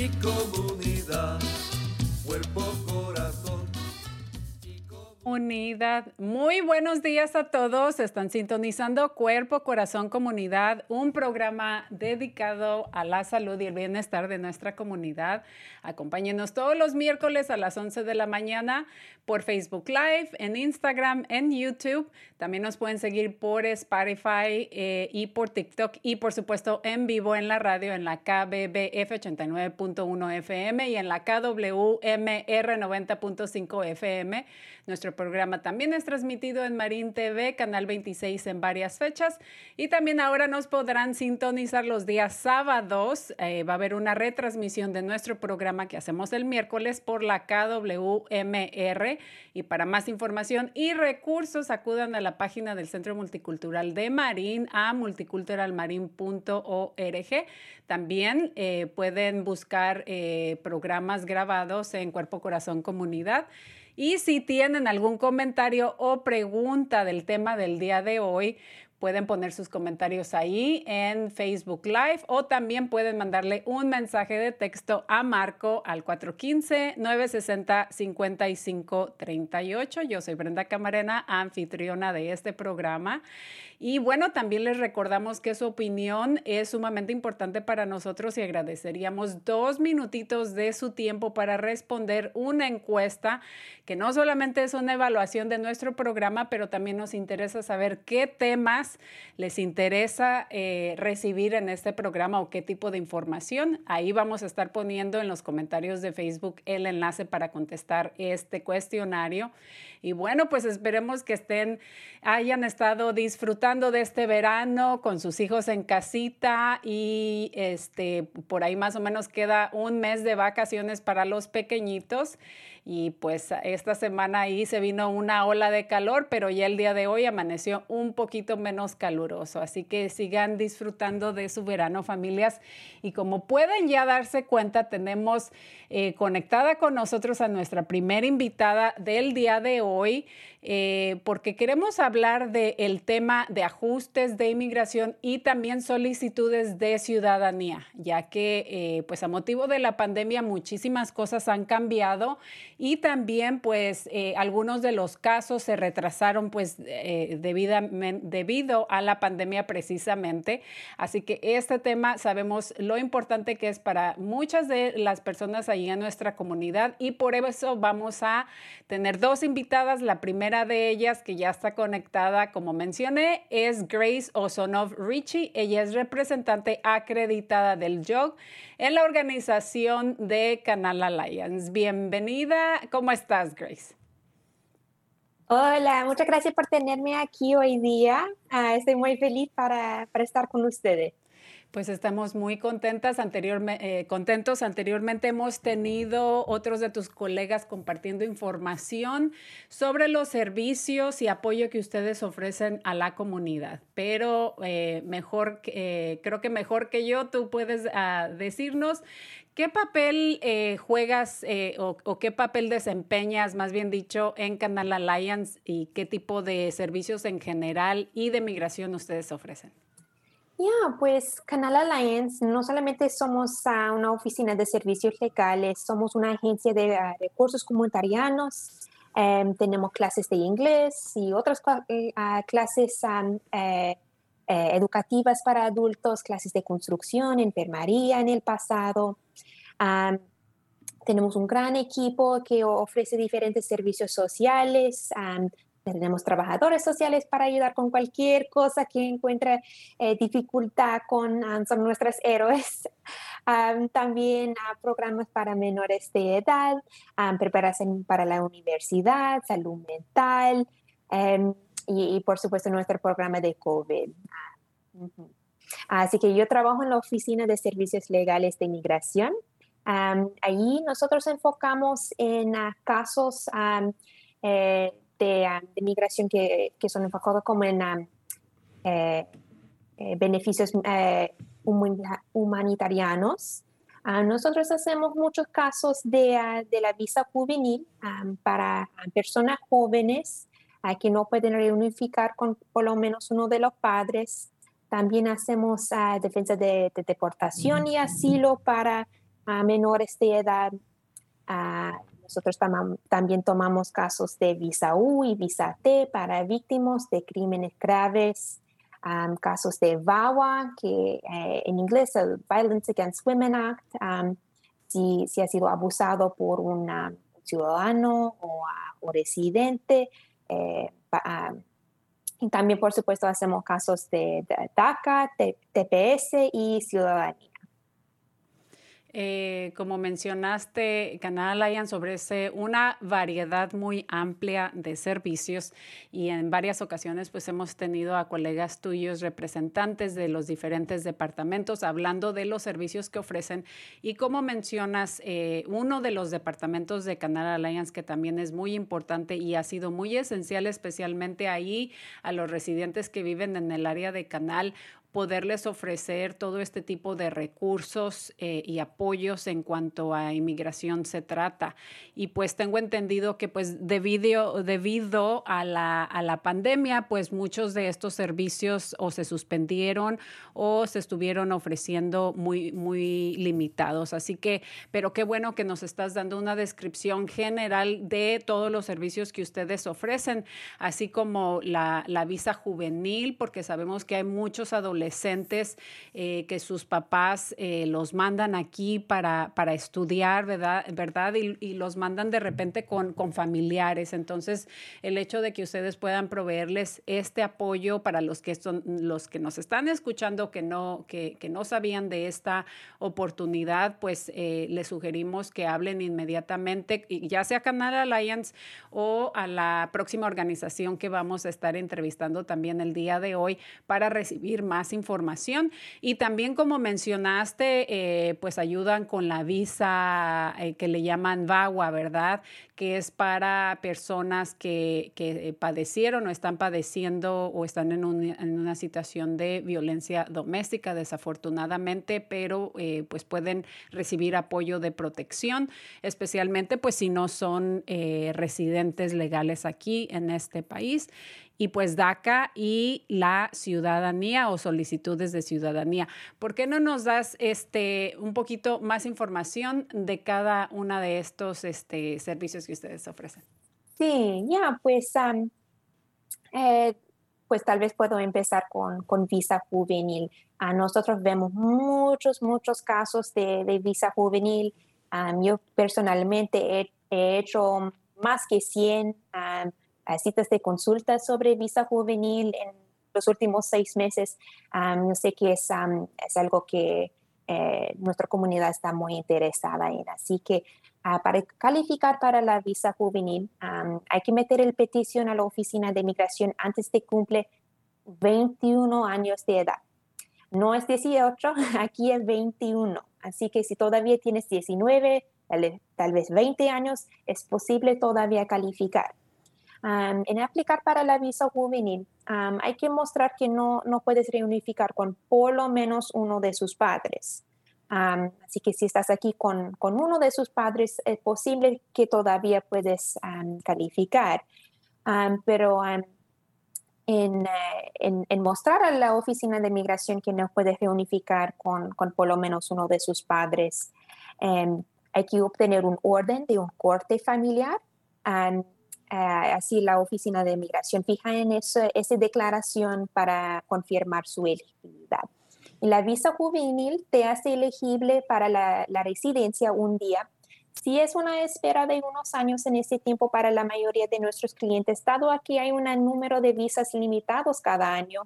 y comunidad. Unidad. Muy buenos días a todos. Están sintonizando Cuerpo, Corazón, Comunidad, un programa dedicado a la salud y el bienestar de nuestra comunidad. Acompáñenos todos los miércoles a las 11 de la mañana por Facebook Live, en Instagram, en YouTube. También nos pueden seguir por Spotify eh, y por TikTok y por supuesto en vivo en la radio en la KBBF 89.1 FM y en la KWMR 90.5 FM. Nuestro programa también es transmitido en Marín TV, Canal 26 en varias fechas. Y también ahora nos podrán sintonizar los días sábados. Eh, va a haber una retransmisión de nuestro programa que hacemos el miércoles por la KWMR. Y para más información y recursos, acudan a la página del Centro Multicultural de Marín a multiculturalmarin.org. También eh, pueden buscar eh, programas grabados en Cuerpo Corazón Comunidad. Y si tienen algún comentario o pregunta del tema del día de hoy, pueden poner sus comentarios ahí en Facebook Live o también pueden mandarle un mensaje de texto a Marco al 415-960-5538. Yo soy Brenda Camarena, anfitriona de este programa. Y bueno, también les recordamos que su opinión es sumamente importante para nosotros y agradeceríamos dos minutitos de su tiempo para responder una encuesta que no solamente es una evaluación de nuestro programa, pero también nos interesa saber qué temas les interesa eh, recibir en este programa o qué tipo de información. Ahí vamos a estar poniendo en los comentarios de Facebook el enlace para contestar este cuestionario. Y bueno, pues esperemos que estén, hayan estado disfrutando de este verano con sus hijos en casita y este, por ahí más o menos queda un mes de vacaciones para los pequeñitos. Y pues esta semana ahí se vino una ola de calor, pero ya el día de hoy amaneció un poquito menos caluroso. Así que sigan disfrutando de su verano, familias. Y como pueden ya darse cuenta, tenemos eh, conectada con nosotros a nuestra primera invitada del día de hoy. Eh, porque queremos hablar del tema de ajustes de inmigración y también solicitudes de ciudadanía, ya que pues, pues a motivo de la pandemia muchísimas cosas han cambiado y también pues eh, algunos de los casos se retrasaron pues eh, debido a la pandemia precisamente. Así que este tema sabemos lo importante que es para muchas de las personas ahí en nuestra comunidad y por eso vamos a tener dos invitadas. La primera de ellas que ya está conectada, como mencioné, es Grace Osonov Richie. Ella es representante acreditada del JOG en la organización de Canal Alliance. Bienvenida. ¿Cómo estás, Grace? Hola, muchas gracias por tenerme aquí hoy día. Ah, estoy muy feliz para, para estar con ustedes. Pues estamos muy contentas. Eh, contentos. Anteriormente hemos tenido otros de tus colegas compartiendo información sobre los servicios y apoyo que ustedes ofrecen a la comunidad. Pero eh, mejor, eh, creo que mejor que yo, tú puedes ah, decirnos qué papel juegas o, o, qué papel desempeñas, más bien dicho, en Canal Alliance y qué tipo de servicios en general y de migración ustedes ofrecen. Ya, pues Canal Alliance no solamente somos una oficina de servicios legales, somos una agencia de ah, recursos comunitarianos. Em, tenemos clases de inglés y otras ah, clases eh, eh, educativas para adultos, clases de construcción, enfermería en el pasado. tenemos un gran equipo que ofrece diferentes servicios sociales, tenemos trabajadores sociales para ayudar con cualquier cosa que encuentre eh, dificultad con, ah, son nuestros héroes. también uh, programas para menores de edad, preparación para la universidad, salud mental em, y, por supuesto nuestro programa de COVID. Así que yo trabajo en la Oficina de Servicios Legales de Inmigración. ahí nosotros enfocamos en casos eh, Ah, de, migración que, que, son enfocados como en ah, eh, eh, beneficios eh, humanitarianos. Ah, nosotros hacemos muchos casos de, de la visa juvenil para personas jóvenes que no pueden reunificar con por lo menos uno de los padres. También hacemos defensa de, deportación y asilo para menores de edad. Nosotros también tomamos casos de visa U y visa T para víctimas de crímenes graves, casos de VAWA, que eh, en inglés es el Violence Against Women Act, si, ha sido abusado por un ciudadano o, residente. Eh, y también, por supuesto, hacemos casos de DACA, TPS y ciudadanía. Eh, como mencionaste, Canal Alliance ofrece una variedad muy amplia de servicios y en varias ocasiones pues hemos tenido a colegas tuyos, representantes de los diferentes departamentos, hablando de los servicios que ofrecen. Y como mencionas, eh, uno de los departamentos de Canal Alliance que también es muy importante y ha sido muy esencial, especialmente ahí a los residentes que viven en el área de Canal poderles ofrecer todo este tipo de recursos eh, y apoyos en cuanto a inmigración se trata. Y pues tengo entendido que pues debido, debido a, la, a la pandemia, pues muchos de estos servicios o se suspendieron o se estuvieron ofreciendo muy, muy limitados. Así que, pero qué bueno que nos estás dando una descripción general de todos los servicios que ustedes ofrecen, así como la, la visa juvenil, porque sabemos que hay muchos adolescentes adolescentes eh, que sus papás eh, los mandan aquí para, para estudiar, ¿verdad? ¿verdad? Y, los mandan de repente con, con familiares. Entonces, el hecho de que ustedes puedan proveerles este apoyo para los que, son, los que nos están escuchando que no, que, que no sabían de esta oportunidad, pues eh, les sugerimos que hablen inmediatamente, ya sea Canal Alliance o a la próxima organización que vamos a estar entrevistando también el día de hoy para recibir más información. Y también, como mencionaste, eh, pues ayudan con la visa eh, que le llaman VAWA, ¿verdad? Que es para personas que, que padecieron o están padeciendo o están en, en, una situación de violencia doméstica, desafortunadamente, pero eh, pues pueden recibir apoyo de protección, especialmente pues si no son residentes legales aquí en este país y pues DACA y la ciudadanía o solicitudes de ciudadanía. ¿Por qué no nos das este, un poquito más información de cada una de estos este, servicios que ustedes ofrecen? Sí, ya, pues, eh, pues tal vez puedo empezar con, con visa juvenil. A nosotros vemos muchos, muchos casos de, visa juvenil. yo personalmente he, hecho más que 100 citas de consulta sobre visa juvenil en los últimos seis meses. yo sé que es, es algo que eh, nuestra comunidad está muy interesada en. Así que Para calificar para la visa juvenil, hay que meter el petición a la oficina de migración antes de cumple 21 años de edad. No es 18, aquí es 21. Así que si todavía tienes 19, tal vez 20 años, es posible todavía calificar. en aplicar para la visa juvenil, hay que mostrar que no, no puedes reunificar con por lo menos uno de sus padres así que si estás aquí con, con, uno de sus padres, es posible que todavía puedes calificar. pero en, eh, en, en, mostrar a la oficina de migración que no puedes reunificar con, con por lo menos uno de sus padres, em, hay que obtener un orden de un corte familiar. Eh, así la oficina de migración fija en eso, esa declaración para confirmar su elegibilidad. La visa juvenil te hace elegible para la, residencia un día. Si es una espera de unos años en ese tiempo para la mayoría de nuestros clientes, dado aquí hay un número de visas limitados cada año.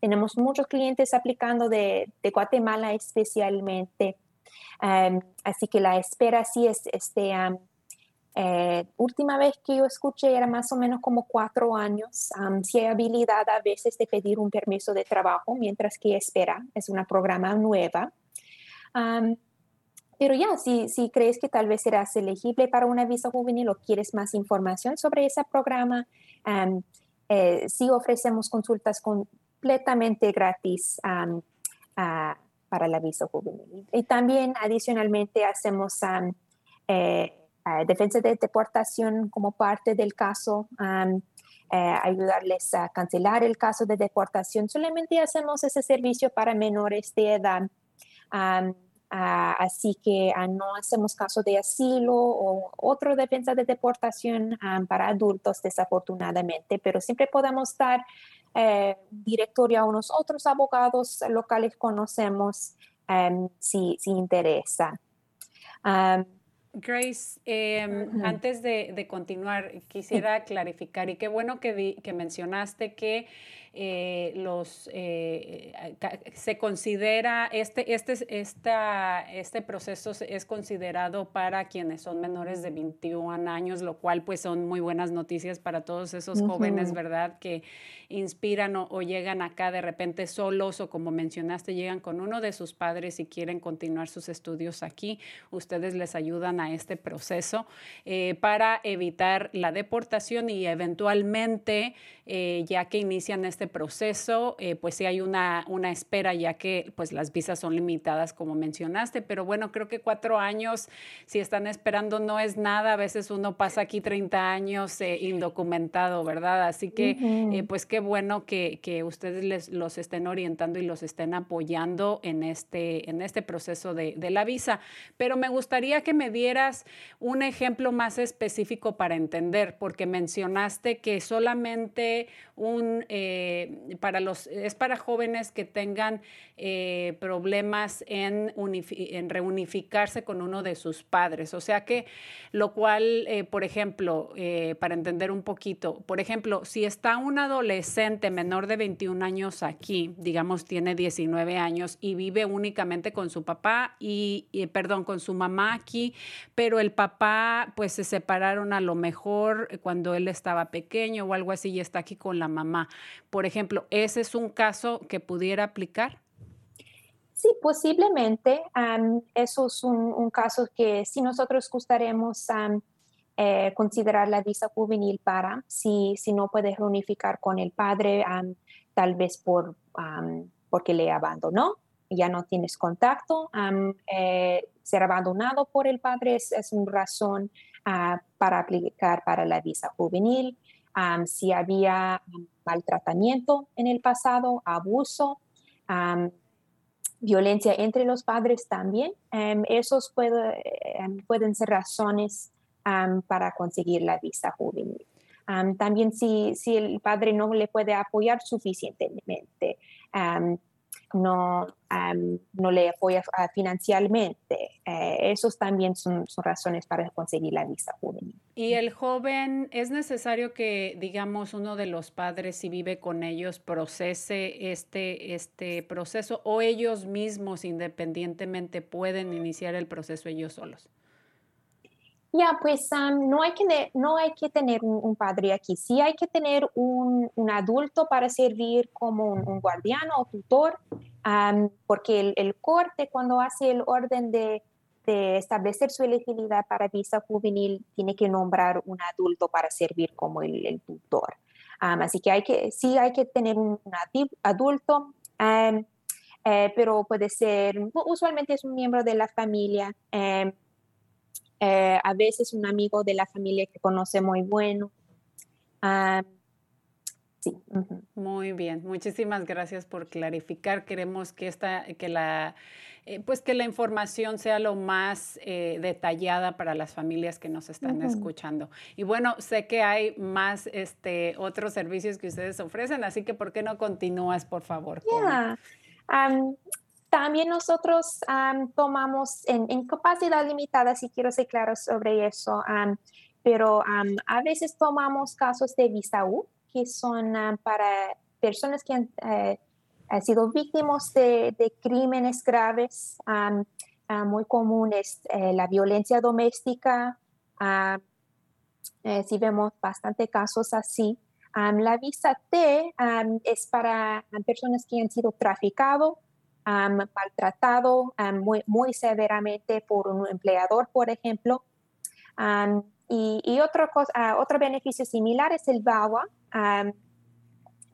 Tenemos muchos clientes aplicando de, Guatemala especialmente. así que la espera sí es este, eh, última vez que yo escuché era más o menos como cuatro años. si hay habilidad a veces de pedir un permiso de trabajo mientras que espera, es una programa nueva. pero ya, si, si crees que tal vez serás elegible para una visa juvenil o quieres más información sobre ese programa, eh, sí ofrecemos consultas completamente gratis para la visa juvenil. Y también adicionalmente hacemos eh, eh, defensa de deportación como parte del caso, eh, ayudarles a cancelar el caso de deportación. Solamente hacemos ese servicio para menores de edad. así que ah, no hacemos caso de asilo o otro defensa de deportación para adultos, desafortunadamente, pero siempre podemos dar eh, directorio a unos otros abogados locales conocemos si, si interesa. Grace, em, antes de, continuar, quisiera clarificar, y qué bueno que, que mencionaste que eh, los, eh, se considera, este, este, esta, este proceso es considerado para quienes son menores de 21 años, lo cual pues son muy buenas noticias para todos esos jóvenes, ¿verdad? Que inspiran o, llegan acá de repente solos o como mencionaste, llegan con uno de sus padres y quieren continuar sus estudios aquí. Ustedes les ayudan a este proceso eh, para evitar la deportación y eventualmente, ya que inician este este proceso, eh, pues sí hay una, una espera ya que pues las visas son limitadas como mencionaste, pero bueno, creo que cuatro años, si están esperando, no es nada, a veces uno pasa aquí 30 años eh, indocumentado, ¿verdad? Así que eh, pues qué bueno que, que, ustedes les, los estén orientando y los estén apoyando en este, en este proceso de, de la visa, pero me gustaría que me dieras un ejemplo más específico para entender, porque mencionaste que solamente un... Eh, para los, es para jóvenes que tengan eh, problemas en, en, reunificarse con uno de sus padres. O sea que, lo cual, eh, por ejemplo, para entender un poquito, por ejemplo, si está un adolescente menor de 21 años aquí, digamos tiene 19 años y vive únicamente con su papá y, y perdón, con su mamá aquí, pero el papá pues se separaron a lo mejor cuando él estaba pequeño o algo así y está aquí con la mamá. Por ejemplo, ¿ese es un caso que pudiera aplicar? Sí, posiblemente. eso es un, caso que si nosotros gustaremos eh, considerar la visa juvenil para, si, si no puedes reunificar con el padre, tal vez por, porque le abandonó, ya no tienes contacto. Eh, ser abandonado por el padre es, una razón ah, para aplicar para la visa juvenil si había maltratamiento en el pasado, abuso, violencia entre los padres también. Em, esos em, pueden ser razones para conseguir la visa juvenil. también si, si, el padre no le puede apoyar suficientemente, no, no le apoya financieramente. Eh, esos también son, son, razones para conseguir la visa juvenil. Y el joven, ¿es necesario que, digamos, uno de los padres, si vive con ellos, procese este, este proceso o ellos mismos independientemente pueden iniciar el proceso ellos solos? Ya, pues no, hay que, no hay que tener un, padre aquí, sí hay que tener un, un adulto para servir como un, guardián o tutor, porque el, corte cuando hace el orden de, establecer su elegibilidad para visa juvenil tiene que nombrar un adulto para servir como el, tutor. así que, hay que sí hay que tener un, adulto. Eh, pero puede ser, usualmente es un miembro de la familia, em, eh, a veces un amigo de la familia que conoce muy bueno. Sí. Muy bien, muchísimas gracias por clarificar. Queremos que esta, que la, eh, pues que la información sea lo más eh, detallada para las familias que nos están escuchando. Y bueno, sé que hay más, este, otros servicios que ustedes ofrecen, así que ¿por qué no continúas, por favor? También nosotros tomamos en, capacidad limitada, si quiero ser claro sobre eso, pero a veces tomamos casos de visa U, que son para personas que han, eh, sido víctimas de, crímenes graves, muy comunes, eh, la violencia doméstica, eh, si vemos bastante casos así. la visa T es para personas que han sido traficados maltratado muy, muy severamente por un empleador, por ejemplo. y, otro, cosa, ah, otro beneficio similar es el VAWA.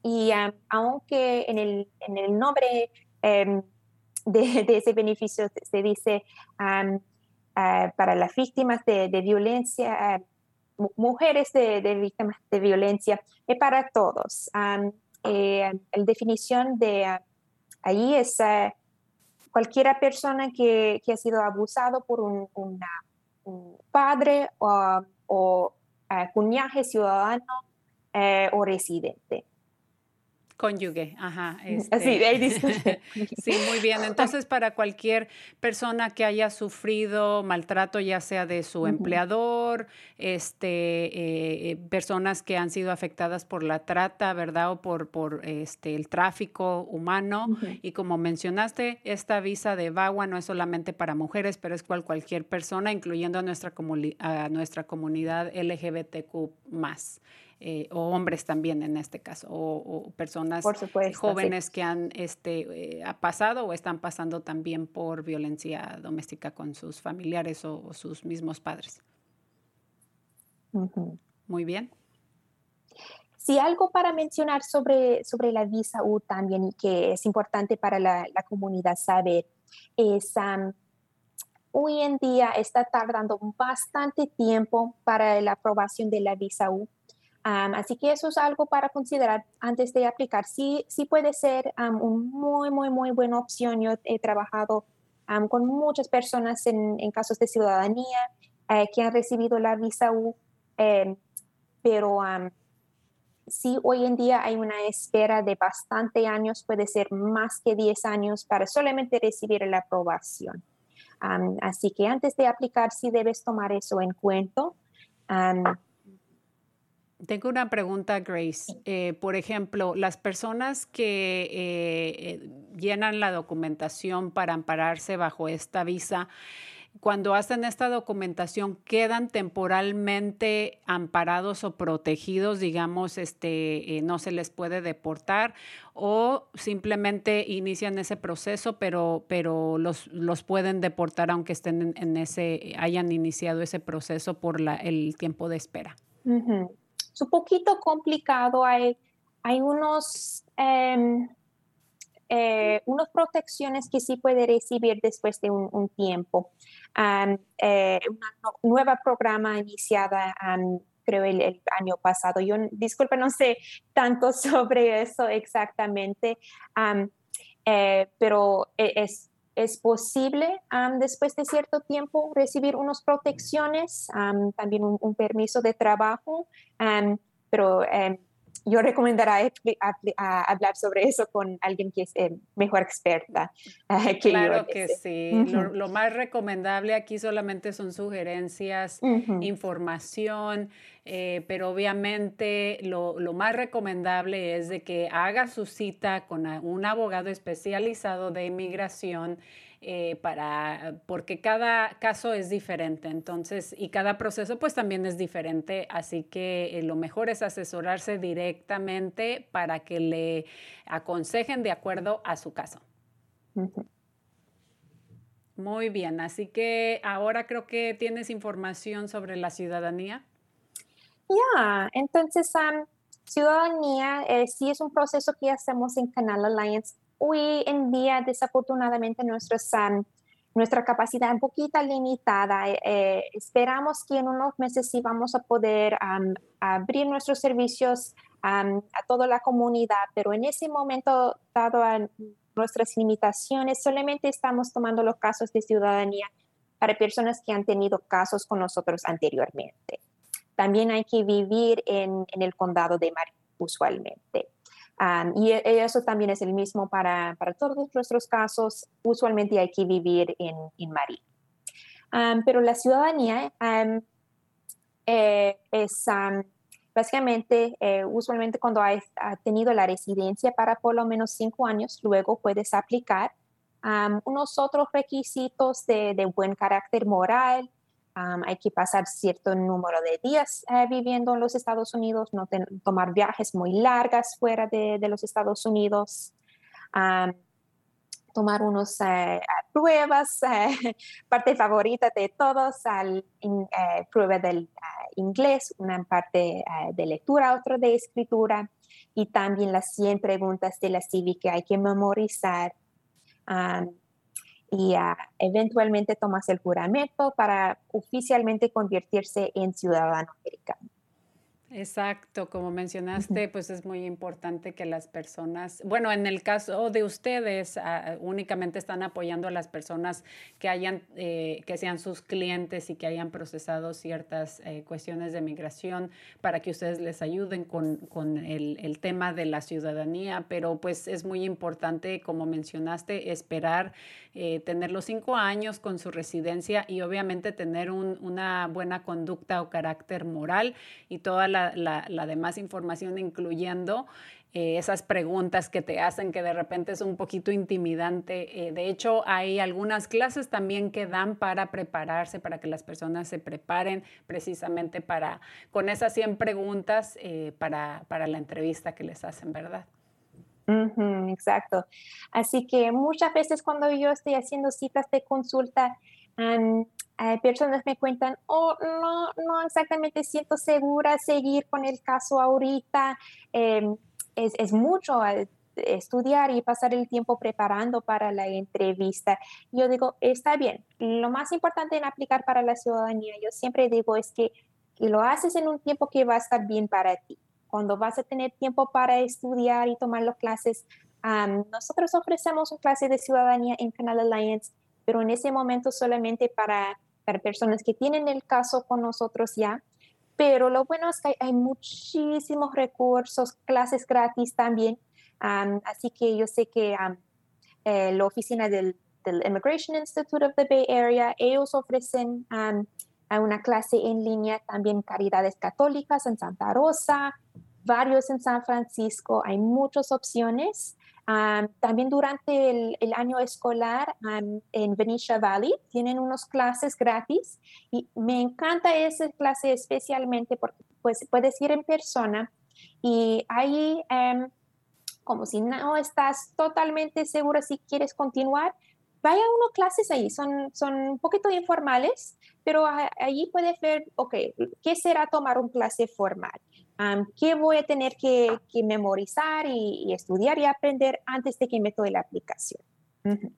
y aunque en el, en el nombre em, de, ese beneficio se dice ah, para las víctimas de, violencia, mujeres de, víctimas de violencia, es para todos. Eh, la definición de Ahí es cualquier persona que, que, ha sido abusado por un, padre o, o cuñaje ciudadano uh, o residente. Cónyuge, ajá. Este, sí, muy bien. Entonces, para cualquier persona que haya sufrido maltrato, ya sea de su empleador, este, eh, eh, personas que han sido afectadas por la trata, ¿verdad? O por, por este, el tráfico humano. Y como mencionaste, esta visa de VAWA no es solamente para mujeres, pero es cual, cualquier persona, incluyendo a nuestra, a nuestra comunidad LGBTQ más. Eh, o hombres también en este caso, o, personas jóvenes que han este, eh, pasado o están pasando también por violencia doméstica con sus familiares o, sus mismos padres. Muy bien. Sí, algo para mencionar sobre, sobre la visa U también y que es importante para la, comunidad saber es hoy en día está tardando bastante tiempo para la aprobación de la visa U así que eso es algo para considerar antes de aplicar. Sí, sí puede ser una muy, muy, muy buena opción. Yo he trabajado con muchas personas en, casos de ciudadanía eh, que han recibido la visa U, em, pero sí, hoy en día hay una espera de bastante años, puede ser más que 10 años para solamente recibir la aprobación. así que antes de aplicar, sí debes tomar eso en cuenta. Tengo una pregunta, Grace. Eh, por ejemplo, las personas que eh, eh, llenan la documentación para ampararse bajo esta visa, cuando hacen esta documentación, ¿quedan temporalmente amparados o protegidos? Digamos, este, no se les puede deportar o simplemente inician ese proceso, pero, pero los, los pueden deportar aunque estén en, ese, hayan iniciado ese proceso por la, el tiempo de espera es un poquito complicado. Hay, hay unos, em, eh, protecciones que sí puede recibir después de un, tiempo. Eh, una nueva programa iniciada, creo, el, año pasado. Yo, disculpe, no sé tanto sobre eso exactamente, eh, pero e, es, es posible después de cierto tiempo recibir unas protecciones, también un, permiso de trabajo, pero em, yo recomendaría hablar sobre eso con alguien que es eh, mejor experta que claro que sí. lo, más recomendable aquí solamente son sugerencias, información. eh, pero obviamente lo, más recomendable es de que haga su cita con un abogado especializado de inmigración eh, para, porque cada caso es diferente, entonces, y cada proceso pues también es diferente, así que eh, lo mejor es asesorarse directamente para que le aconsejen de acuerdo a su caso. Muy bien, así que ahora creo que tienes información sobre la ciudadanía. Ya, entonces, ciudadanía eh, sí es un proceso que hacemos en Canal Alliance. Hoy en día, desafortunadamente, nuestra capacidad un poquito limitada. Eh, eh, esperamos que en unos meses sí vamos a poder abrir nuestros servicios a toda la comunidad, pero en ese momento, dado a nuestras limitaciones, solamente estamos tomando los casos de ciudadanía para personas que han tenido casos con nosotros anteriormente también hay que vivir en, el condado de Marin usualmente. Y e, eso también es el mismo para, para, todos nuestros casos. Usualmente hay que vivir en, en Marin. pero la ciudadanía eh, es básicamente, eh, usualmente cuando has tenido la residencia para por lo menos cinco años, luego puedes aplicar unos otros requisitos de, de buen carácter moral, hay que pasar cierto número de días eh, viviendo en los Estados Unidos, no tomar viajes muy largas fuera de, los Estados Unidos, tomar unas eh, pruebas, eh, parte favorita de todos, al, prueba del inglés, una parte de lectura, otra de escritura, y también las 100 preguntas de la cívica que hay que memorizar y uh, eventualmente tomas el juramento para oficialmente convertirse en ciudadano americano. Exacto, como mencionaste, pues es muy importante que las personas, bueno, en el caso de ustedes, ah, únicamente están apoyando a las personas que hayan, eh, que sean sus clientes y que hayan procesado ciertas eh, cuestiones de migración para que ustedes les ayuden con, con el, el, tema de la ciudadanía, pero pues es muy importante, como mencionaste, esperar eh, tener los cinco años con su residencia y obviamente tener un, una buena conducta o carácter moral y toda la, la, demás información, incluyendo eh, esas preguntas que te hacen que de repente es un poquito intimidante. Eh, de hecho, hay algunas clases también que dan para prepararse, para que las personas se preparen precisamente para, con esas 100 preguntas para, para la entrevista que les hacen, ¿verdad? Exacto. Así que muchas veces cuando yo estoy haciendo citas de consulta, personas me cuentan, oh, no, no exactamente siento segura seguir con el caso ahorita. Em, es, es, mucho estudiar y pasar el tiempo preparando para la entrevista. Yo digo, está bien. Lo más importante en aplicar para la ciudadanía, yo siempre digo, es que, que lo haces en un tiempo que va a estar bien para ti cuando vas a tener tiempo para estudiar y tomar las clases. nosotros ofrecemos una clase de ciudadanía en Canal Alliance, pero en ese momento solamente para, para personas que tienen el caso con nosotros ya. Pero lo bueno es que hay, muchísimos recursos, clases gratis también. así que yo sé que eh, la oficina del, del, Immigration Institute of the Bay Area, ellos ofrecen una clase en línea, también Caridades Católicas en Santa Rosa, varios en San Francisco, hay muchas opciones. también durante el, año escolar en Venetia Valley tienen unas clases gratis y me encanta esa clase especialmente porque pues, puedes ir en persona y ahí, em, como si no estás totalmente segura si quieres continuar, vaya a unas clases ahí, son, son un poquito informales, pero allí puedes ver, ok, ¿qué será tomar un clase formal? ¿Qué voy a tener que, memorizar y, estudiar y aprender antes de que me tome la aplicación?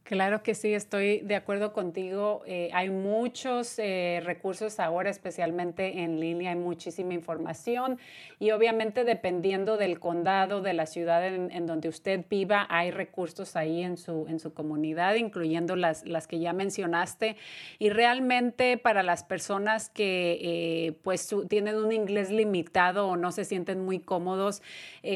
Claro que sí, estoy de acuerdo contigo. Eh, hay muchos eh, recursos ahora, especialmente en línea, hay muchísima información y obviamente dependiendo del condado, de la ciudad en, donde usted viva, hay recursos ahí en su, en su comunidad, incluyendo las, las que ya mencionaste. Y realmente para las personas que eh, pues tienen un inglés limitado o no se sienten muy cómodos,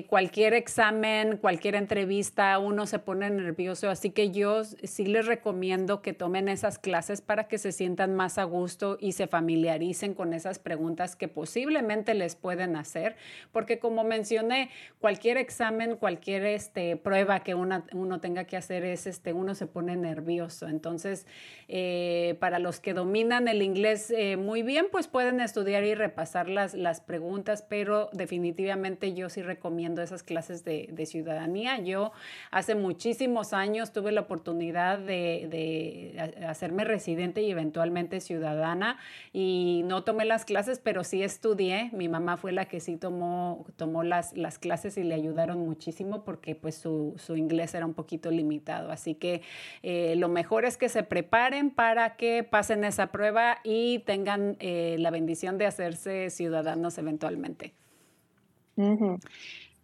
cualquier examen, cualquier entrevista, uno se pone nervioso, así que yo sí les recomiendo que tomen esas clases para que se sientan más a gusto y se familiaricen con esas preguntas que posiblemente les pueden hacer, porque como mencioné, cualquier examen, cualquier este, prueba que una, uno tenga que hacer es, este, uno se pone nervioso. Entonces, eh, para los que dominan el inglés eh, muy bien, pues pueden estudiar y repasar las, las preguntas, pero definitivamente yo sí recomiendo esas clases de, de ciudadanía. Yo hace muchísimos años tuve la oportunidad de, de hacerme residente y eventualmente ciudadana y no tomé las clases, pero sí estudié. Mi mamá fue la que sí tomó, tomó las, las clases y le ayudaron muchísimo porque pues su, su inglés era un poquito limitado. Así que eh, lo mejor es que se preparen para que pasen esa prueba y tengan eh, la bendición de hacerse ciudadanos eventualmente.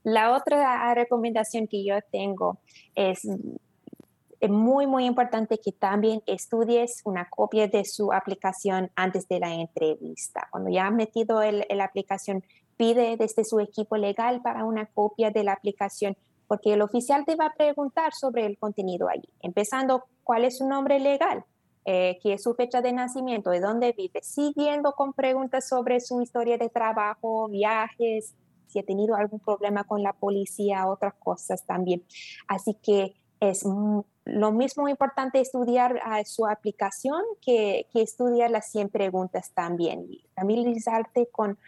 La otra recomendación que yo tengo es es muy, muy importante que también estudies una copia de su aplicación antes de la entrevista. Cuando ya has metido la aplicación, pide desde su equipo legal para una copia de la aplicación, porque el oficial te va a preguntar sobre el contenido allí, empezando cuál es su nombre legal, eh, qué es su fecha de nacimiento, de dónde vive, siguiendo con preguntas sobre su historia de trabajo, viajes, si ha tenido algún problema con la policía, otras cosas también. Así que es lo mismo importante estudiar ah, su aplicación que, que, estudiar las 100 preguntas también. Y familiarizarte con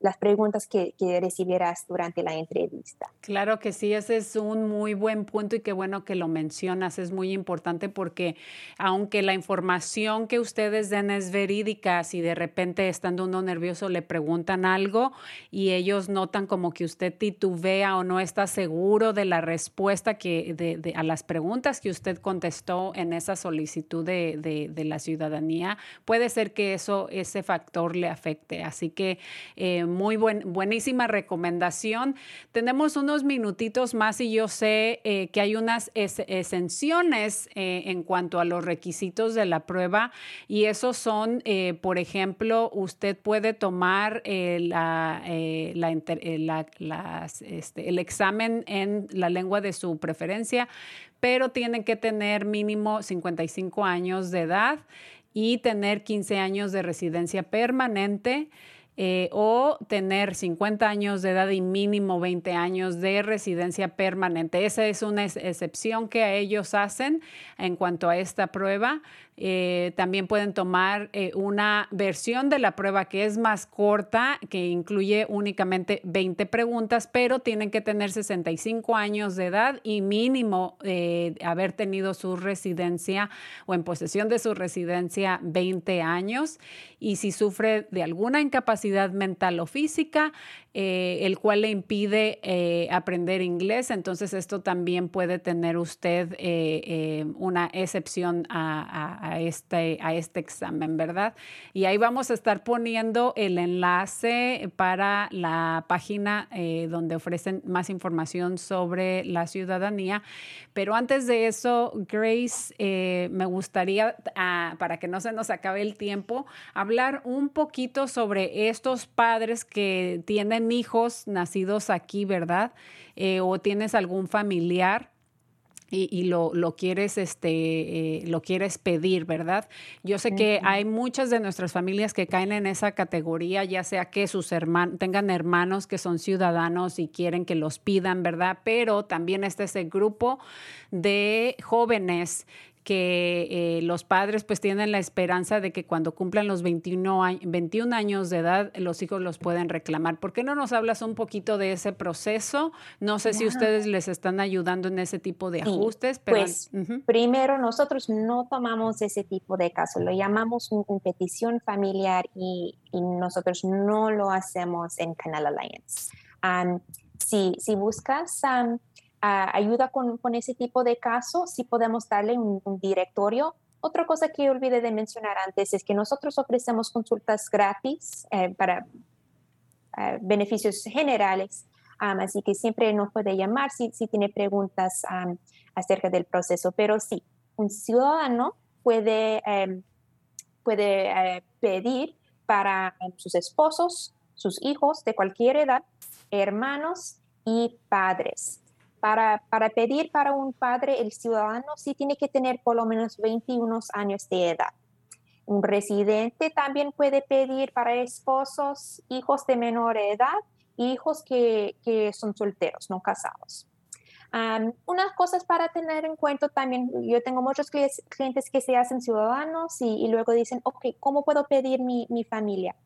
las preguntas que, que, recibieras durante la entrevista. Claro que sí, ese es un muy buen punto y qué bueno que lo mencionas, es muy importante porque aunque la información que ustedes den es verídica, si de repente estando uno nervioso le preguntan algo y ellos notan como que usted titubea o no está seguro de la respuesta que, de, a las preguntas que usted contestó en esa solicitud de, de la ciudadanía, puede ser que eso, ese factor le afecte. Así que eh, muy buen, buenísima recomendación. Tenemos unos minutitos más y yo sé eh, que hay unas exenciones eh, en cuanto a los requisitos de la prueba y esos son, por ejemplo, usted puede tomar la, este, el examen en la lengua de su preferencia, pero tienen que tener mínimo 55 años de edad y tener 15 años de residencia permanente. Eh, o tener 50 años de edad y mínimo 20 años de residencia permanente. Esa es una excepción que ellos hacen en cuanto a esta prueba. Eh, también pueden tomar eh, una versión de la prueba que es más corta, que incluye únicamente 20 preguntas, pero tienen que tener 65 años de edad y mínimo eh, haber tenido su residencia o en posesión de su residencia 20 años. Y si sufre de alguna incapacidad mental o física, el cual le impide aprender inglés, entonces esto también puede tener usted una excepción a este, a este examen, ¿verdad? Y ahí vamos a estar poniendo el enlace para la página eh, donde ofrecen más información sobre la ciudadanía. Pero antes de eso, Grace, eh, me gustaría, ah, para que no se nos acabe el tiempo, hablar un poquito sobre estos padres que tienen hijos nacidos aquí, ¿verdad? Eh, o tienes algún familiar y, lo, lo, quieres, este, eh, lo quieres pedir, ¿verdad? Yo sé que hay muchas de nuestras familias que caen en esa categoría, ya sea que sus hermanos tengan hermanos que son ciudadanos y quieren que los pidan, ¿verdad? Pero también está ese grupo de jóvenes que eh, los padres pues tienen la esperanza de que cuando cumplan los 21, 21 años de edad los hijos los pueden reclamar. ¿Por qué no nos hablas un poquito de ese proceso? No sé si ustedes les están ayudando en ese tipo de ajustes, pero... Pues primero nosotros no tomamos ese tipo de caso, lo llamamos una petición familiar y, nosotros no lo hacemos en Canal Alliance. si, si buscas ayuda con, con, ese tipo de casos, si podemos darle un, directorio. Otra cosa que olvidé de mencionar antes es que nosotros ofrecemos consultas gratis eh, para eh, beneficios generales, así que siempre nos puede llamar si, si tiene preguntas acerca del proceso. Pero sí, un ciudadano puede, em, puede eh, pedir para sus esposos, sus hijos de cualquier edad, hermanos y padres para, pedir para un padre, el ciudadano sí tiene que tener por lo menos 21 años de edad. Un residente también puede pedir para esposos, hijos de menor edad, hijos que, son solteros, no casados. unas cosas para tener en cuenta también, yo tengo muchos clientes que se hacen ciudadanos y, luego dicen, ok, ¿cómo puedo pedir mi, familia?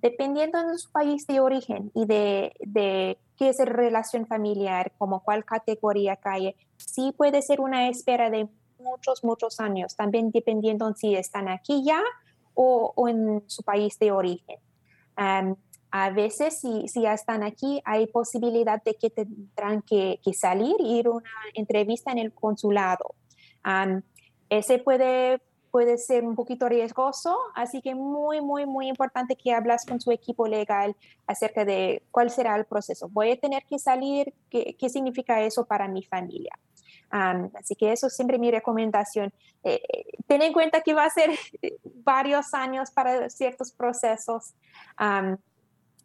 Dependiendo de su país de origen y de, de qué es la relación familiar, como cuál categoría cae, sí puede ser una espera de muchos, muchos años, también dependiendo si están aquí ya o, o en su país de origen. a veces, si, si, ya están aquí, hay posibilidad de que tendrán que, que salir ir a una entrevista en el consulado. ese puede, puede ser un poquito riesgoso, así que muy, muy, muy importante que hablas con su equipo legal acerca de cuál será el proceso. Voy a tener que salir, ¿qué, qué significa eso para mi familia? así que eso es siempre mi recomendación. Eh, ten en cuenta que va a ser varios años para ciertos procesos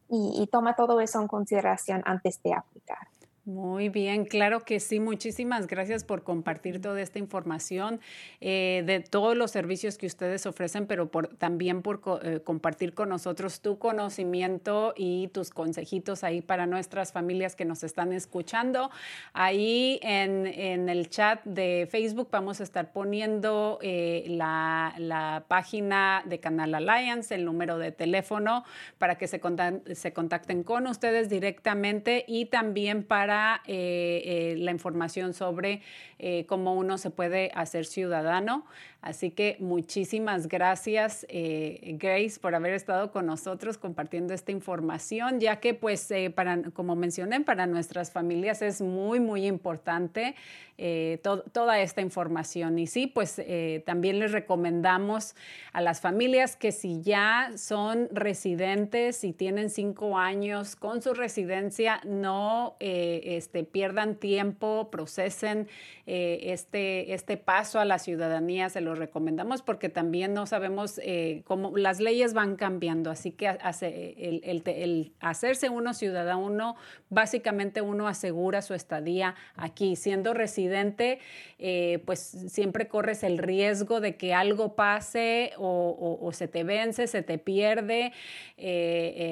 y, y, toma todo eso en consideración antes de aplicar. Muy bien, claro que sí. Muchísimas gracias por compartir toda esta información eh, de todos los servicios que ustedes ofrecen, pero por, también por eh, compartir con nosotros tu conocimiento y tus consejitos ahí para nuestras familias que nos están escuchando. Ahí en, en el chat de Facebook vamos a estar poniendo eh, la, la, página de Canal Alliance, el número de teléfono para que se, se contacten con ustedes directamente y también para eh, eh, la información sobre eh, cómo uno se puede hacer ciudadano. Así que muchísimas gracias, Grace, por haber estado con nosotros compartiendo esta información, ya que, pues, para, como mencioné, para nuestras familias es muy, muy importante toda esta información. Y sí, pues también les recomendamos a las familias que si ya son residentes y tienen cinco años con su residencia, no este, pierdan tiempo, procesen eh, este, este paso a la ciudadanía, se lo recomendamos porque también no sabemos eh, cómo las leyes van cambiando, así que el, hacerse uno ciudadano, básicamente uno asegura su estadía aquí. Siendo residente, eh, pues siempre corres el riesgo de que algo pase o, se te vence, se te pierde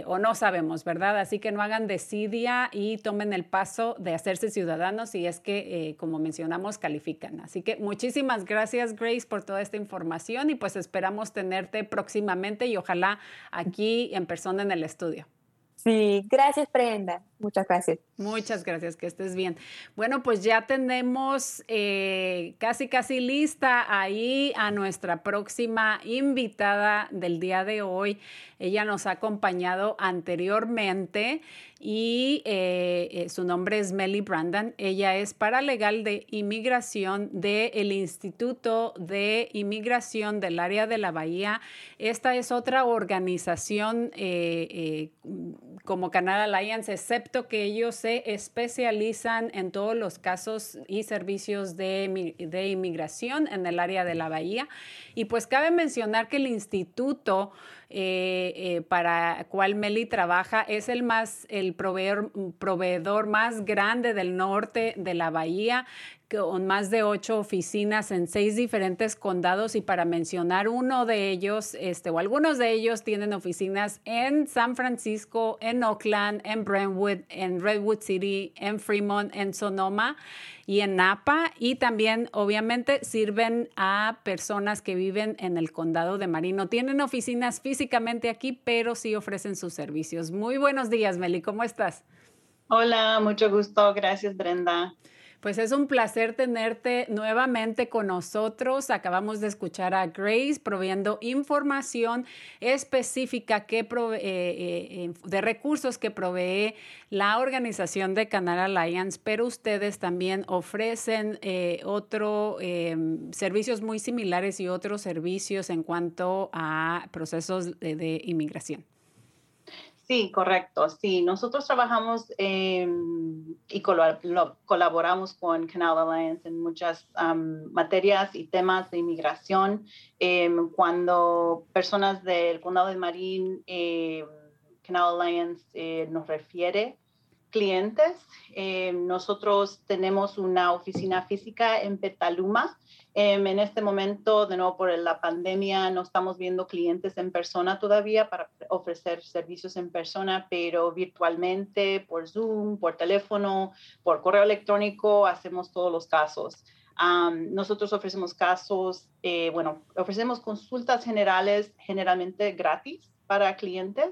o no sabemos, ¿verdad? Así que no hagan desidia y tomen el paso de hacerse ciudadanos y es que, eh, como mencionamos, califican. Así que muchísimas gracias, Grace, por toda esta información y pues esperamos tenerte próximamente y ojalá aquí en persona en el estudio. Sí, gracias, Brenda. Muchas gracias. Muchas gracias, que estés bien. Bueno, pues ya tenemos eh, casi, casi lista ahí a nuestra próxima invitada del día de hoy. Ella nos ha acompañado anteriormente y eh, eh, su nombre es Melly Brandon. Ella es paralegal de inmigración del Instituto de Inmigración del área de la Bahía. Esta es otra organización como Canal Alliance, excepto que ellos se especializan en todos los casos y servicios de, de inmigración en el área de la Bahía. Y pues cabe mencionar que el instituto eh, eh, para cual Meli trabaja es el más el proveedor, proveedor más grande del norte de la bahía con más de ocho oficinas en seis diferentes condados y para mencionar uno de ellos, este, o algunos de ellos tienen oficinas en San Francisco, en Oakland, en Brentwood, en Redwood City, en Fremont, en Sonoma y en Napa y también obviamente sirven a personas que viven en el condado de Marino. Tienen oficinas físicamente aquí, pero sí ofrecen sus servicios. Muy buenos días, Meli, ¿cómo estás? Hola, mucho gusto. Gracias, Brenda. Pues es un placer tenerte nuevamente con nosotros. Acabamos de escuchar a Grace proveyendo información específica que eh, eh, de recursos que provee la organización de Canal Alliance, pero ustedes también ofrecen eh, otros servicios muy similares y otros servicios en cuanto a procesos de inmigración. Sí, correcto. Sí, nosotros trabajamos y colaboramos con Canal Alliance en muchas materias y temas de inmigración. Em, cuando personas del condado de Marín, em, Canal Alliance eh, nos refiere clientes. Eh, nosotros tenemos una oficina física en Petaluma. Em, en este momento, de nuevo por la pandemia, no estamos viendo clientes en persona todavía para ofrecer servicios en persona, pero virtualmente, por Zoom, por teléfono, por correo electrónico, hacemos todos los casos. nosotros ofrecemos casos, eh, bueno, ofrecemos consultas generales generalmente gratis para clientes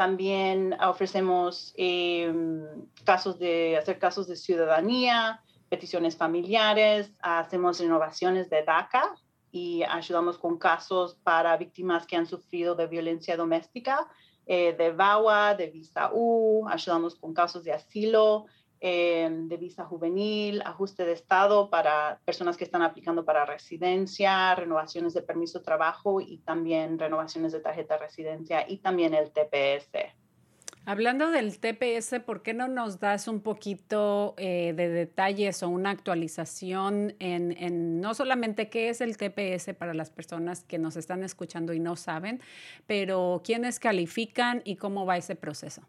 también ofrecemos em, casos de hacer casos de ciudadanía, peticiones familiares, hacemos renovaciones de DACA y ayudamos con casos para víctimas que han sufrido de violencia doméstica, eh, de VAWA, de Visa U, ayudamos con casos de asilo, Em, de visa juvenil, ajuste de estado para personas que están aplicando para residencia, renovaciones de permiso de trabajo y también renovaciones de tarjeta de residencia y también el TPS. Hablando del TPS, ¿por qué no nos das un poquito eh, de detalles o una actualización en, en, no solamente qué es el TPS para las personas que nos están escuchando y no saben, pero quiénes califican y cómo va ese proceso?